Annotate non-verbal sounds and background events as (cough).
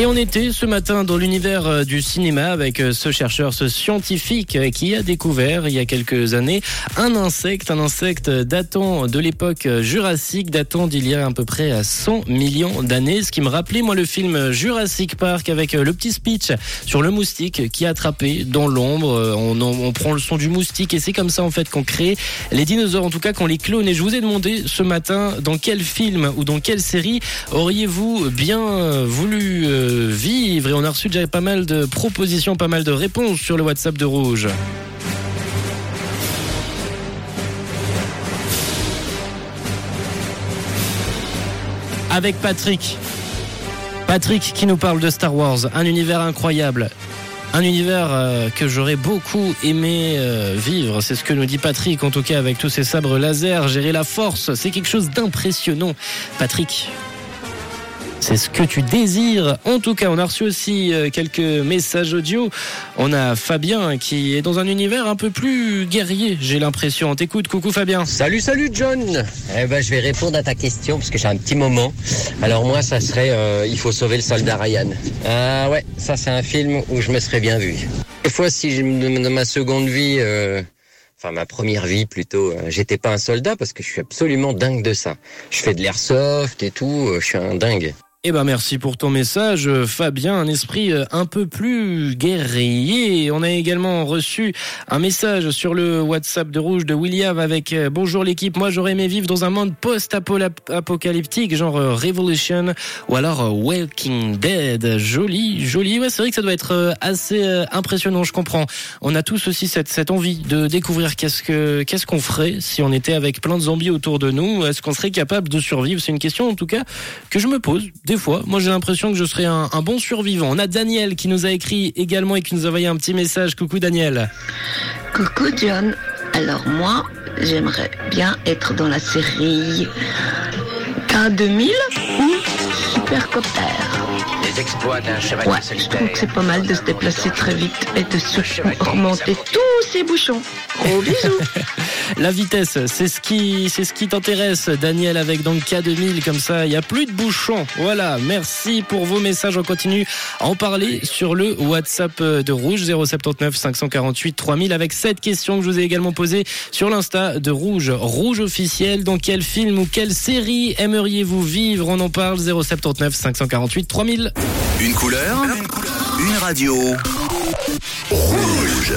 Et on était ce matin dans l'univers euh, du cinéma avec euh, ce chercheur, ce scientifique euh, qui a découvert il y a quelques années un insecte, un insecte datant de l'époque jurassique, datant d'il y a à peu près 100 millions d'années. Ce qui me rappelait moi le film Jurassic Park avec le petit speech sur le moustique qui est attrapé dans l'ombre. On, on prend le son du moustique et c'est comme ça en fait qu'on crée les dinosaures, en tout cas qu'on les clone. Et je vous ai demandé ce matin dans quel film ou dans quelle série auriez-vous bien voulu vivre Et on a reçu déjà pas mal de propositions, pas mal de réponses sur le WhatsApp de Rouge. Avec Patrick. Patrick qui nous parle de Star Wars, un univers incroyable. Un univers euh, que j'aurais beaucoup aimé euh, vivre, c'est ce que nous dit Patrick, en tout cas avec tous ses sabres laser, gérer la force, c'est quelque chose d'impressionnant. Patrick, c'est ce que tu désires. En tout cas, on a reçu aussi euh, quelques messages audio. On a Fabien qui est dans un univers un peu plus guerrier, j'ai l'impression. On t'écoute, coucou Fabien. Salut, salut John Eh ben, je vais répondre à ta question parce que j'ai un petit moment. Alors moi, ça serait euh, Il faut sauver le soldat Ryan. Ah ouais, ça c'est un film où je me serais bien vu. Des fois, si je me ma seconde vie, euh, enfin ma première vie plutôt, euh, j'étais pas un soldat parce que je suis absolument dingue de ça. Je fais de l'airsoft et tout, je suis un dingue. Eh ben merci pour ton message, Fabien. Un esprit euh, un peu plus guerrier. On a également reçu un message sur le WhatsApp de Rouge de William avec euh, Bonjour l'équipe. Moi j'aurais aimé vivre dans un monde post-apocalyptique, genre euh, Revolution ou alors Walking Dead. Joli, joli. Ouais, c'est vrai que ça doit être assez impressionnant. Je comprends. On a tous aussi cette, envie de découvrir qu'est-ce que qu'on ferait si on était avec plein de zombies autour de nous. Est-ce qu'on serait capable de survivre? C'est une question en tout cas que je me pose Moi, j'ai l'impression que je serais un, un bon survivant. On a Daniel qui nous a écrit également et qui nous a envoyé un petit message. Coucou Daniel. Coucou John. Alors moi, j'aimerais bien être dans la série K2000 ou Supercopter. Les exploits d'un chevalier Ouais, je trouve que c'est pas mal de se déplacer très vite et de surmonter tous ces bouchons. Gros bisous. (laughs) La vitesse, c'est ce qui, c'est ce qui t'intéresse, Daniel, avec donc K2000 comme ça. Il y a plus de bouchons. Voilà. Merci pour vos messages. On continue à en parler sur le WhatsApp de Rouge 079 548 3000 avec cette question que je vous ai également posée sur l'insta de Rouge. Rouge officiel. Dans quel film ou quelle série aimeriez-vous vivre On parle 079 548 3000. Une couleur, une radio. Rouge.